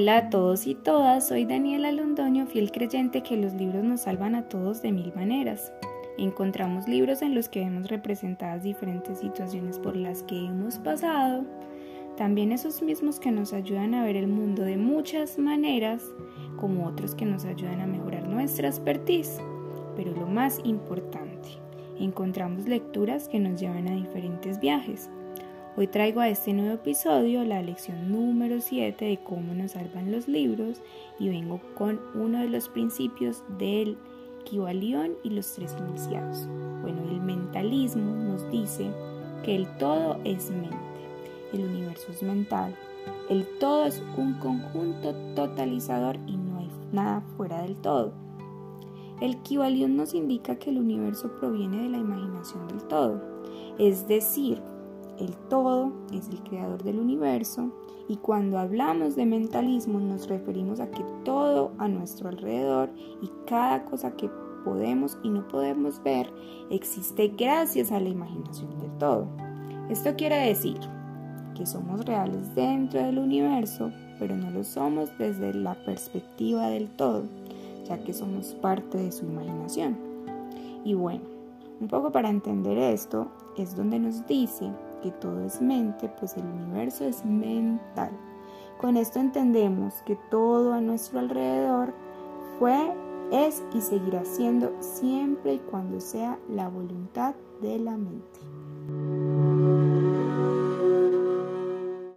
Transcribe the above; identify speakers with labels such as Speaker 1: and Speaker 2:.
Speaker 1: Hola a todos y todas, soy Daniela Londoño, fiel creyente que los libros nos salvan a todos de mil maneras. Encontramos libros en los que vemos representadas diferentes situaciones por las que hemos pasado, también esos mismos que nos ayudan a ver el mundo de muchas maneras, como otros que nos ayudan a mejorar nuestra expertise. Pero lo más importante, encontramos lecturas que nos llevan a diferentes viajes Hoy traigo a este nuevo episodio la lección número 7 de cómo nos salvan los libros y vengo con uno de los principios del Kibalión y los tres iniciados. Bueno, el mentalismo nos dice que el todo es mente, el universo es mental, el todo es un conjunto totalizador y no hay nada fuera del todo. El Kibalión nos indica que el universo proviene de la imaginación del todo, es decir, el todo es el creador del universo y cuando hablamos de mentalismo nos referimos a que todo a nuestro alrededor y cada cosa que podemos y no podemos ver existe gracias a la imaginación del todo. Esto quiere decir que somos reales dentro del universo, pero no lo somos desde la perspectiva del todo, ya que somos parte de su imaginación. Y bueno, un poco para entender esto es donde nos dice que todo es mente, pues el universo es mental. Con esto entendemos que todo a nuestro alrededor fue, es y seguirá siendo siempre y cuando sea la voluntad de la mente.